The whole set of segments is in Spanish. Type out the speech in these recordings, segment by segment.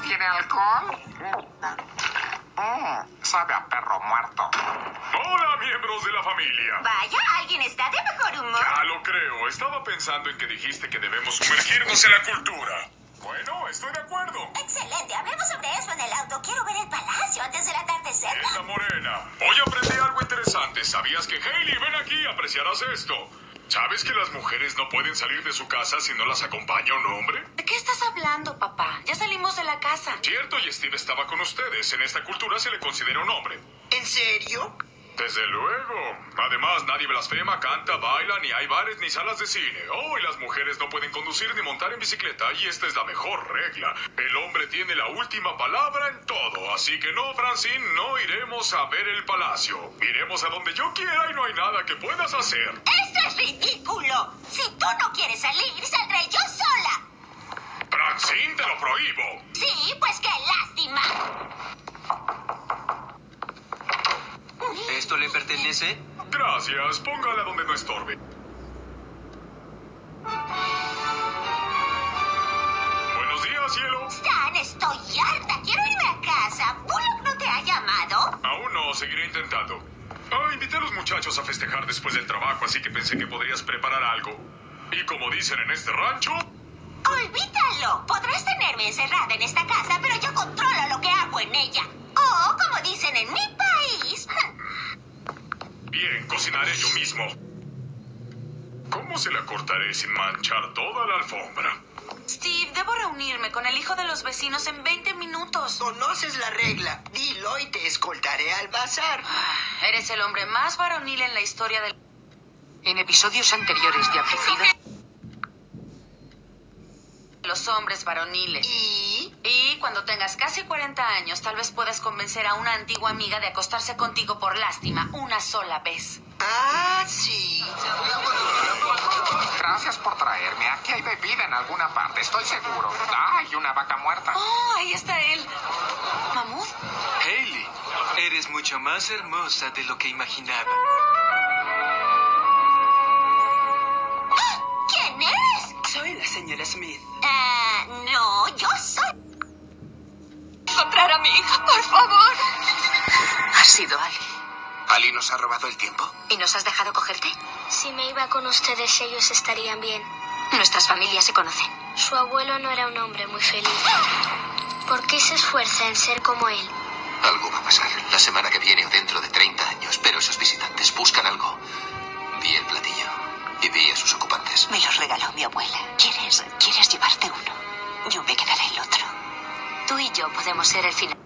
tiene alcohol? Mm, sabe a perro muerto. Hola, miembros de la familia. Vaya, alguien está de mejor humor. Ya lo creo. Estaba pensando en que dijiste que debemos sumergirnos en la cultura. Bueno, estoy de acuerdo. Excelente, hablemos sobre eso en el auto. Quiero ver el palacio antes del atardecer. Esta morena. Hoy aprendí algo interesante. ¿Sabías que Hailey, ven aquí, apreciarás esto? ¿Sabes que las mujeres no pueden salir de su casa si no las acompaña un hombre? ¿De qué estás hablando, papá? Ya salimos de la casa. Cierto, y Steve estaba con ustedes. En esta cultura se le considera un hombre. ¿En serio? Desde luego. Además, nadie blasfema, canta, baila, ni hay bares ni salas de cine. Oh, y las mujeres no pueden conducir ni montar en bicicleta, y esta es la mejor regla. El hombre tiene la última palabra en todo, así que no, Francine, no iremos a ver el palacio. Iremos a donde yo quiera y no hay nada que puedas hacer. ¡Esto es ridículo! Si tú no quieres salir, saldré yo sola. Francine, te lo prohíbo. Sí, pues qué lástima. ¿Esto le pertenece? Gracias, póngala donde no estorbe. Buenos días, cielo. Stan, estoy harta. Quiero irme a casa. ¿Bullock no te ha llamado? Aún no, seguiré intentando. Ah, invité a los muchachos a festejar después del trabajo, así que pensé que podrías preparar algo. Y como dicen en este rancho, Olvídalo. Podrás tenerme encerrada en esta casa, pero yo controlo lo que hago en ella. O, como dicen en mi país, bien, cocinaré yo mismo. ¿Cómo se la cortaré sin manchar toda la alfombra? Steve, debo reunirme con el hijo de los vecinos en 20 minutos. Conoces la regla. Dilo y te escoltaré al bazar. Eres el hombre más varonil en la historia del... En episodios anteriores de Abducidos, los hombres varoniles. Y... Y cuando tengas casi 40 años, tal vez puedas convencer a una antigua amiga de acostarse contigo por lástima una sola vez. Ah, sí. Gracias por traerme. Aquí hay bebida en alguna parte, estoy seguro. Ah, y una vaca muerta. ¡Oh, ahí está él! ¿Mamut? Hailey, eres mucho más hermosa de lo que imaginaba. Señora Smith. Ah, no, yo soy... Encontrar a mi hija, por favor. Ha sido Ali. ¿Ali nos ha robado el tiempo? ¿Y nos has dejado cogerte? Si me iba con ustedes, ellos estarían bien. Nuestras familias se conocen. Su abuelo no era un hombre muy feliz. ¿Por qué se esfuerza en ser como él? Algo va a pasar la semana que viene o dentro de 30 años, pero esos visitantes buscan algo. Vi el platillo y vi a sus ocupantes. Me los regaló mi abuela. ¿Quieres, quieres llevarte uno? Yo me quedaré el otro. Tú y yo podemos ser el final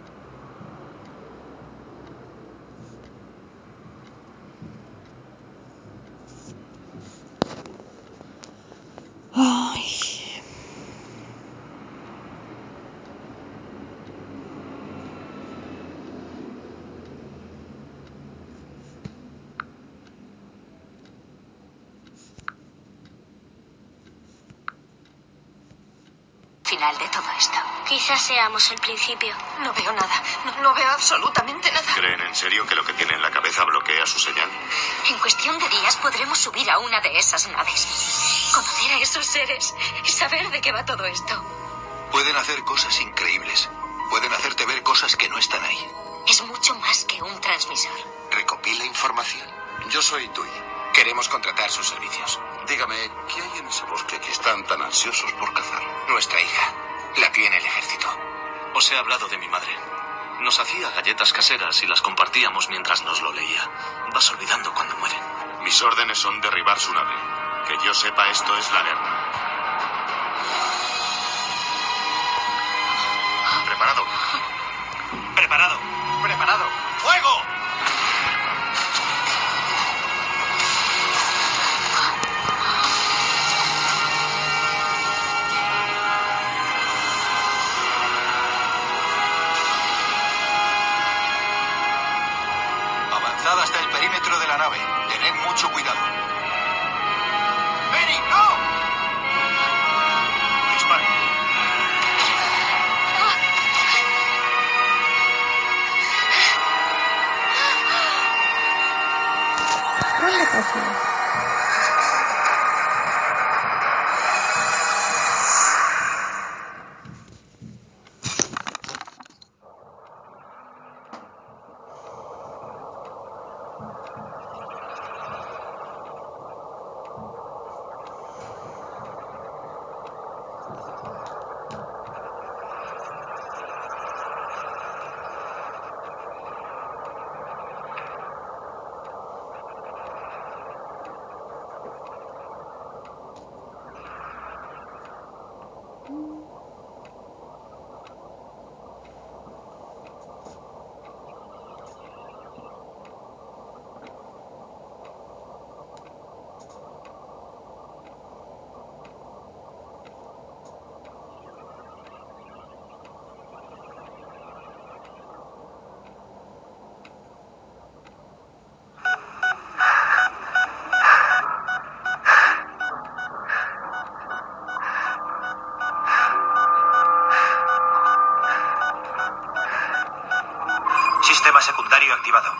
de todo esto. Quizás seamos el principio. No veo nada. No, no veo absolutamente nada. ¿Creen en serio que lo que tiene en la cabeza bloquea su señal? En cuestión de días podremos subir a una de esas naves. Conocer a esos seres y saber de qué va todo esto. Pueden hacer cosas increíbles. Pueden hacerte ver cosas que no están ahí. Es mucho más que un transmisor. Recopila información. Yo soy Tui. Queremos contratar sus servicios. Dígame, ¿qué hay en ese bosque que están tan ansiosos por cazar? Nuestra hija. La tiene el ejército. Os he hablado de mi madre. Nos hacía galletas caseras y las compartíamos mientras nos lo leía. Vas olvidando cuando mueren. Mis órdenes son derribar su nave. Que yo sepa, esto es la guerra. Preparado. Preparado. Sistema secundario activado.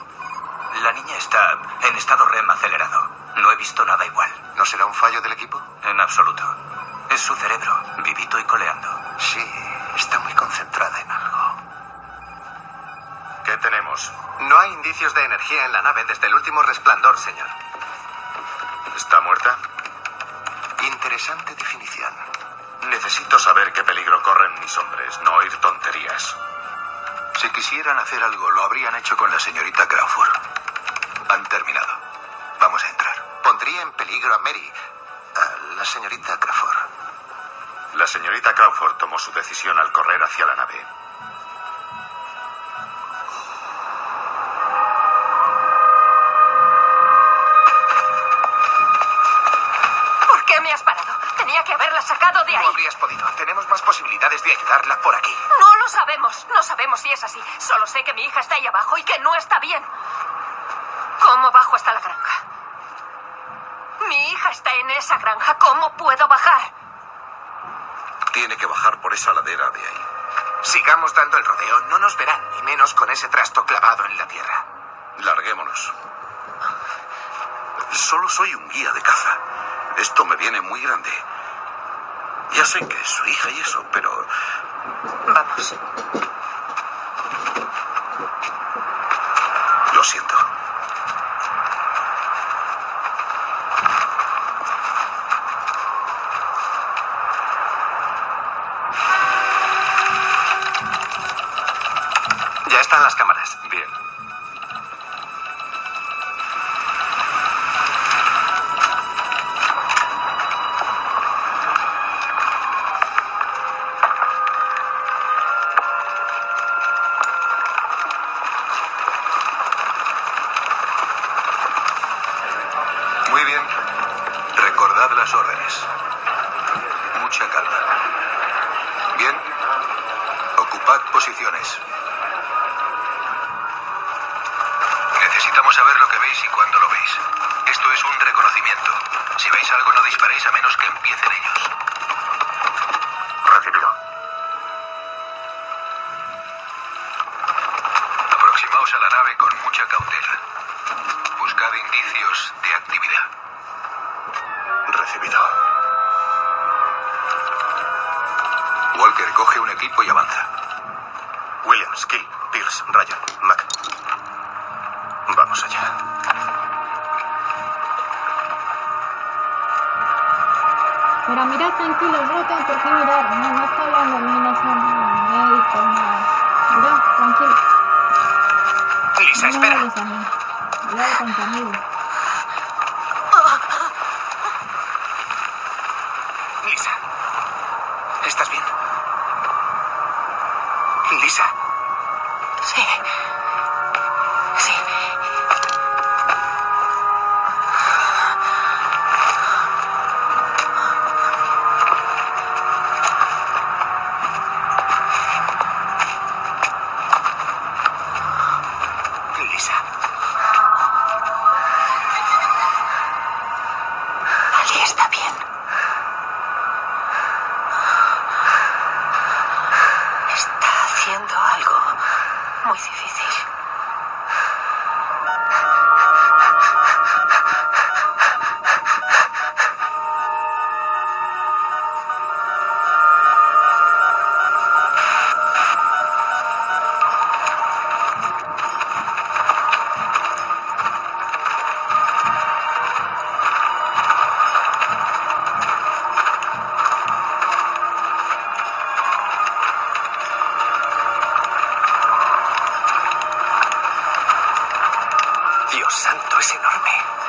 La niña está en estado REM acelerado. No he visto nada igual. ¿No será un fallo del equipo? En absoluto. Es su cerebro, vivito y coleando. Sí, está muy concentrada en algo. ¿Qué tenemos? No hay indicios de energía en la nave desde el último resplandor, señor. ¿Está muerta? Interesante definición. Necesito saber qué peligro corren mis hombres, no oír tonterías. Si quisieran hacer algo, lo habrían hecho con la señorita Crawford. Han terminado. Vamos a entrar. Pondría en peligro a Mary, a la señorita Crawford. La señorita Crawford tomó su decisión al correr hacia la nave. Que haberla sacado de ahí. No habrías podido. Tenemos más posibilidades de ayudarla por aquí. No lo sabemos. No sabemos si es así. Solo sé que mi hija está ahí abajo y que no está bien. ¿Cómo bajo hasta la granja? Mi hija está en esa granja. ¿Cómo puedo bajar? Tiene que bajar por esa ladera de ahí. Sigamos dando el rodeo. No nos verán, ni menos con ese trasto clavado en la tierra. Larguémonos. Solo soy un guía de caza. Esto me viene muy grande. Ya sé que es su hija y eso, pero Vamos. lo siento. Mucha calma. Bien. Ocupad posiciones. Necesitamos saber lo que veis y cuándo lo veis. Esto es un reconocimiento. Si veis algo, no disparéis a menos que empiecen ellos. Lisa. Sí. Sí. Dios santo, es enorme.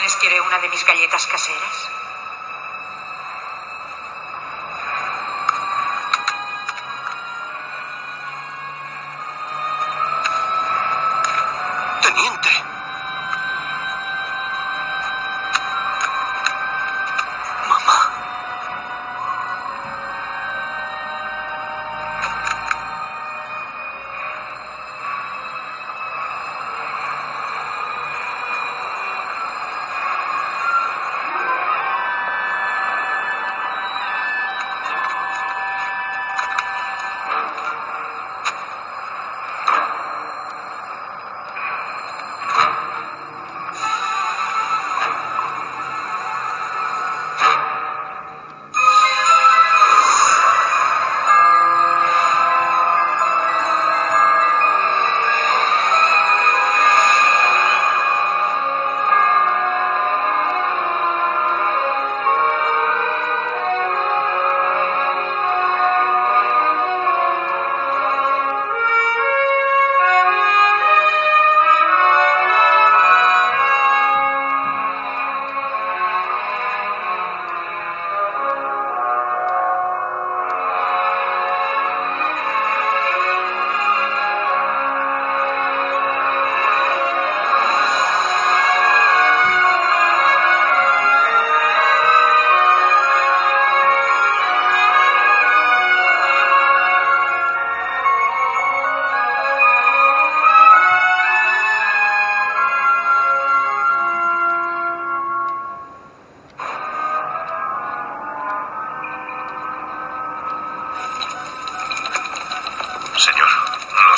Jóvenes quiere una de mis galletas caseras?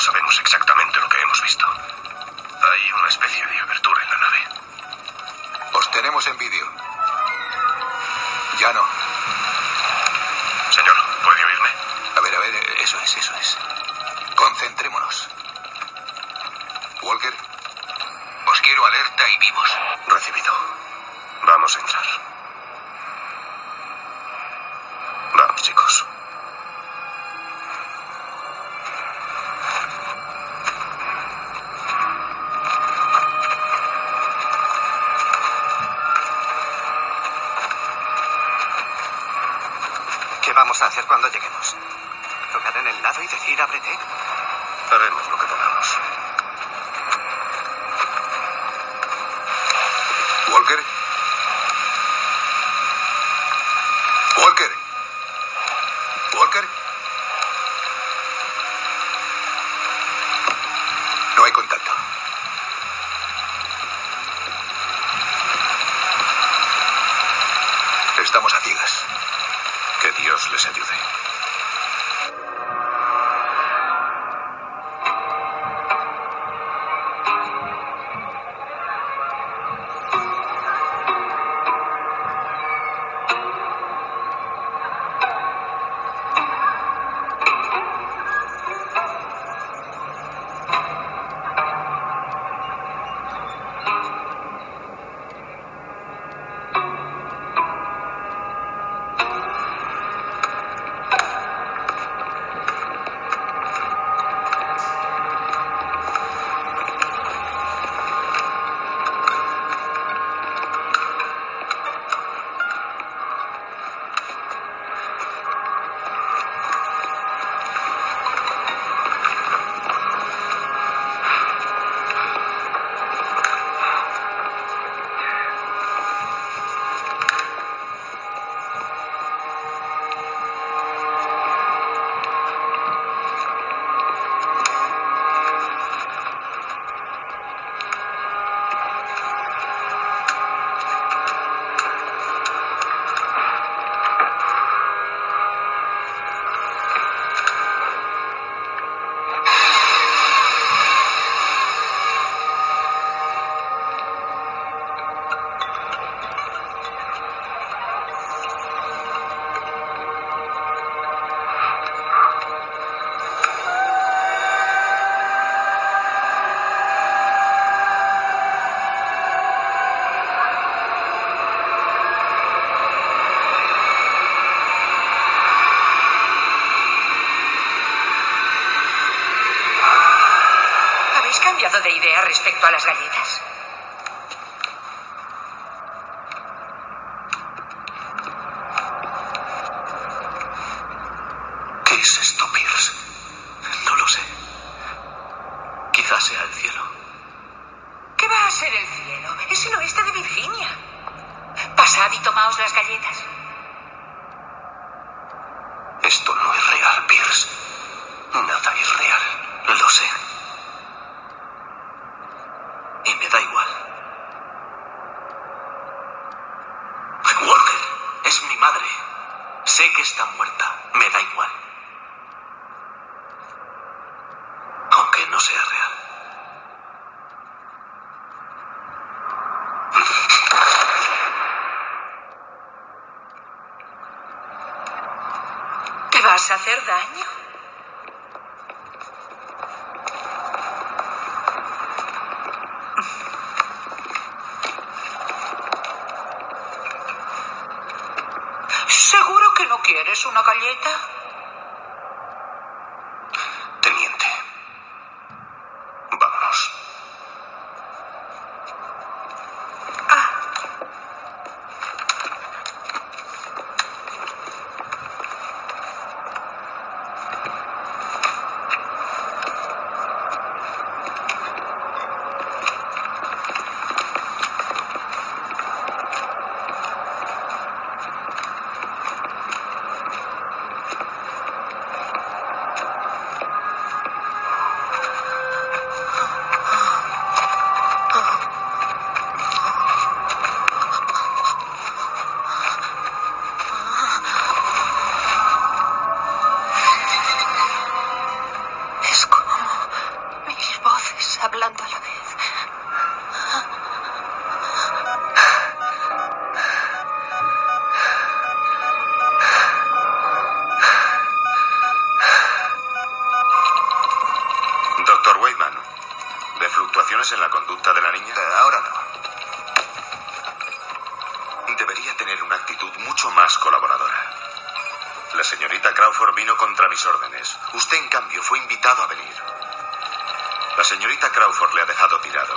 Sabemos exactamente es esto, No lo sé. Quizás sea el cielo. ¿Qué va a ser el cielo? Es el oeste de Virginia. Pasad y tomaos las galletas. daño? ¿Seguro que no quieres una galleta? ahora no. Debería tener una actitud mucho más colaboradora. La señorita Crawford vino contra mis órdenes. Usted, en cambio, fue invitado a venir. La señorita Crawford le ha dejado tirado.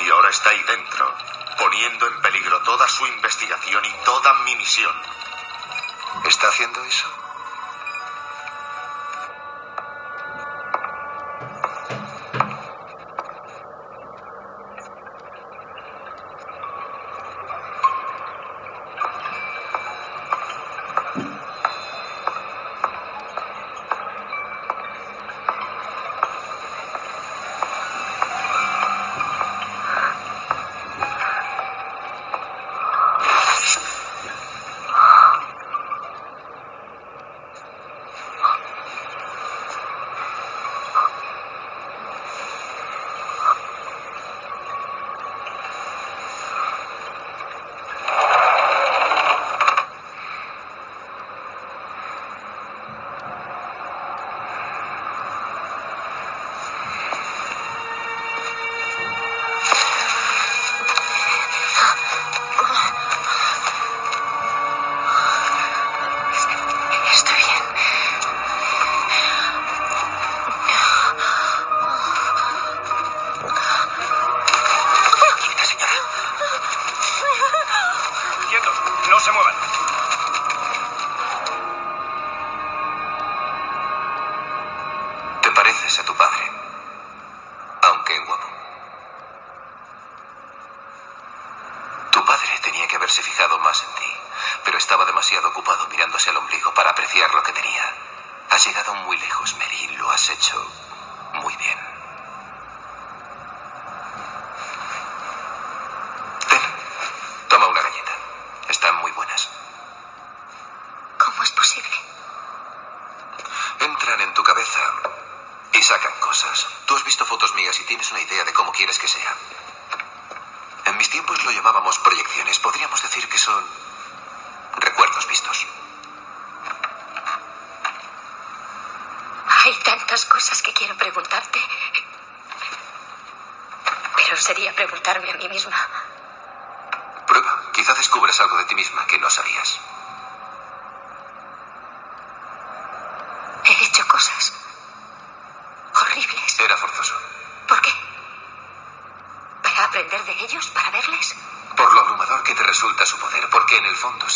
Y ahora está ahí dentro, poniendo en peligro toda su investigación y toda mi misión. ¿Está haciendo eso?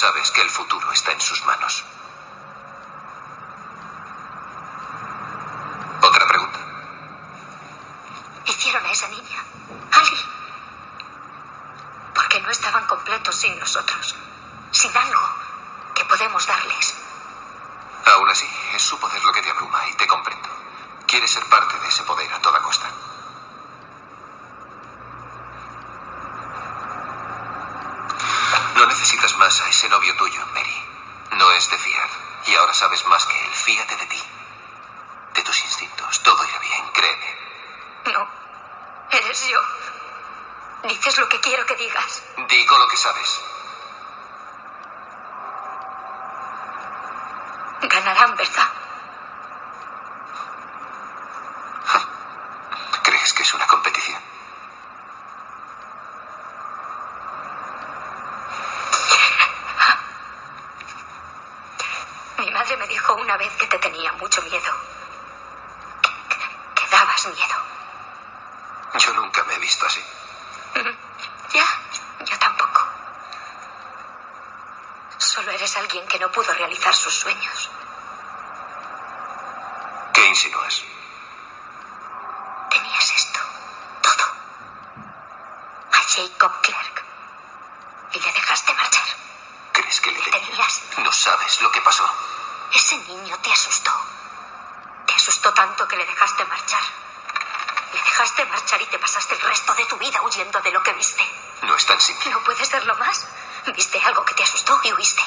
Sabes que el futuro está en sus manos. ¿Otra pregunta? Hicieron a esa niña, Ali. Porque no estaban completos sin nosotros. Sin algo que podemos darles. Aún así, es su poder lo que te abruma y te comprendo. Quieres ser parte de ese poder a toda costa. No necesitas más a ese novio tuyo, Mary. No es de fiar. Y ahora sabes más que él. Fíate de ti. De tus instintos. Todo irá bien, créeme. No. Eres yo. Dices lo que quiero que digas. Digo lo que sabes. Ganarán, ¿verdad? ¿Crees que es una competición? Mi madre me dijo una vez que te tenía mucho miedo. Que, que- que dabas miedo. Yo nunca me he visto así. Ya, yo tampoco. Solo eres alguien que no pudo realizar sus sueños. ¿Qué insinúas? Tenías esto, todo. A Jacob Clerk. Y le dejaste marchar. ¿Crees que le tenía? Tenías. No sabes lo que pasó. Ese niño te asustó. Te asustó tanto que le dejaste marchar. Le dejaste marchar y te pasaste el resto de tu vida huyendo de lo que viste. No es tan simple. ¿No puede serlo más? Viste algo que te asustó y huiste.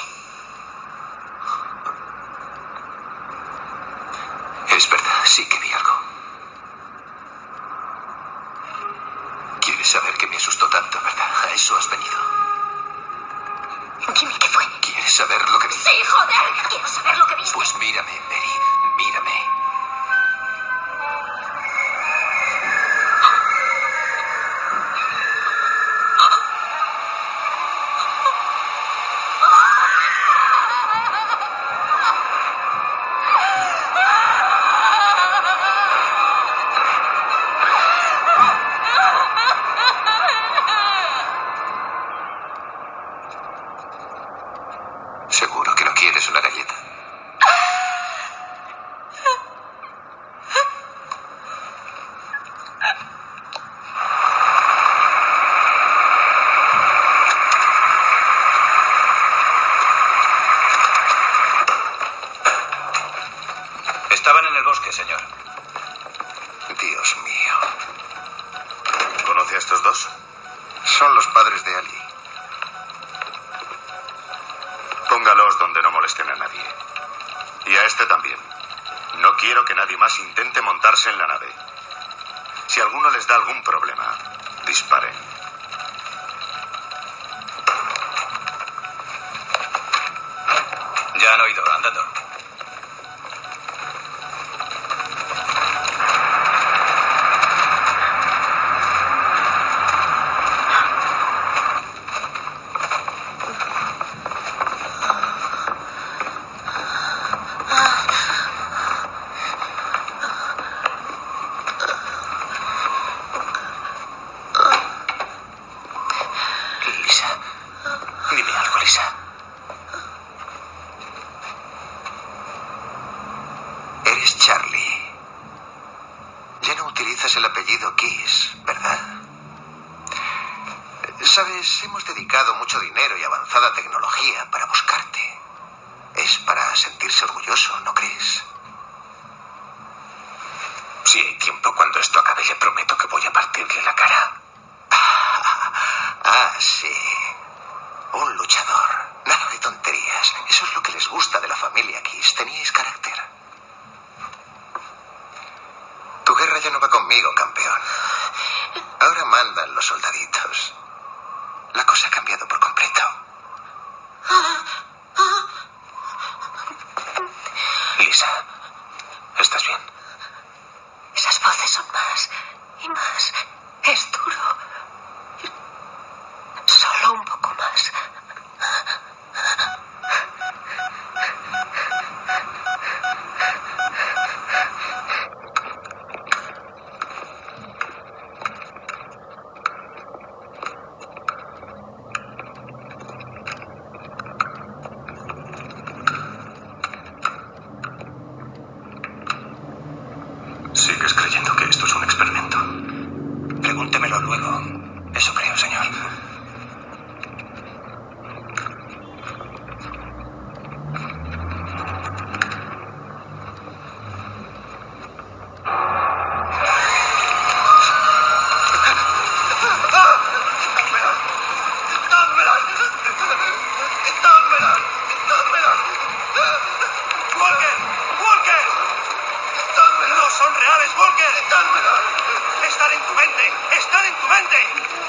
¡Están en tu mente! ¡Están en tu mente!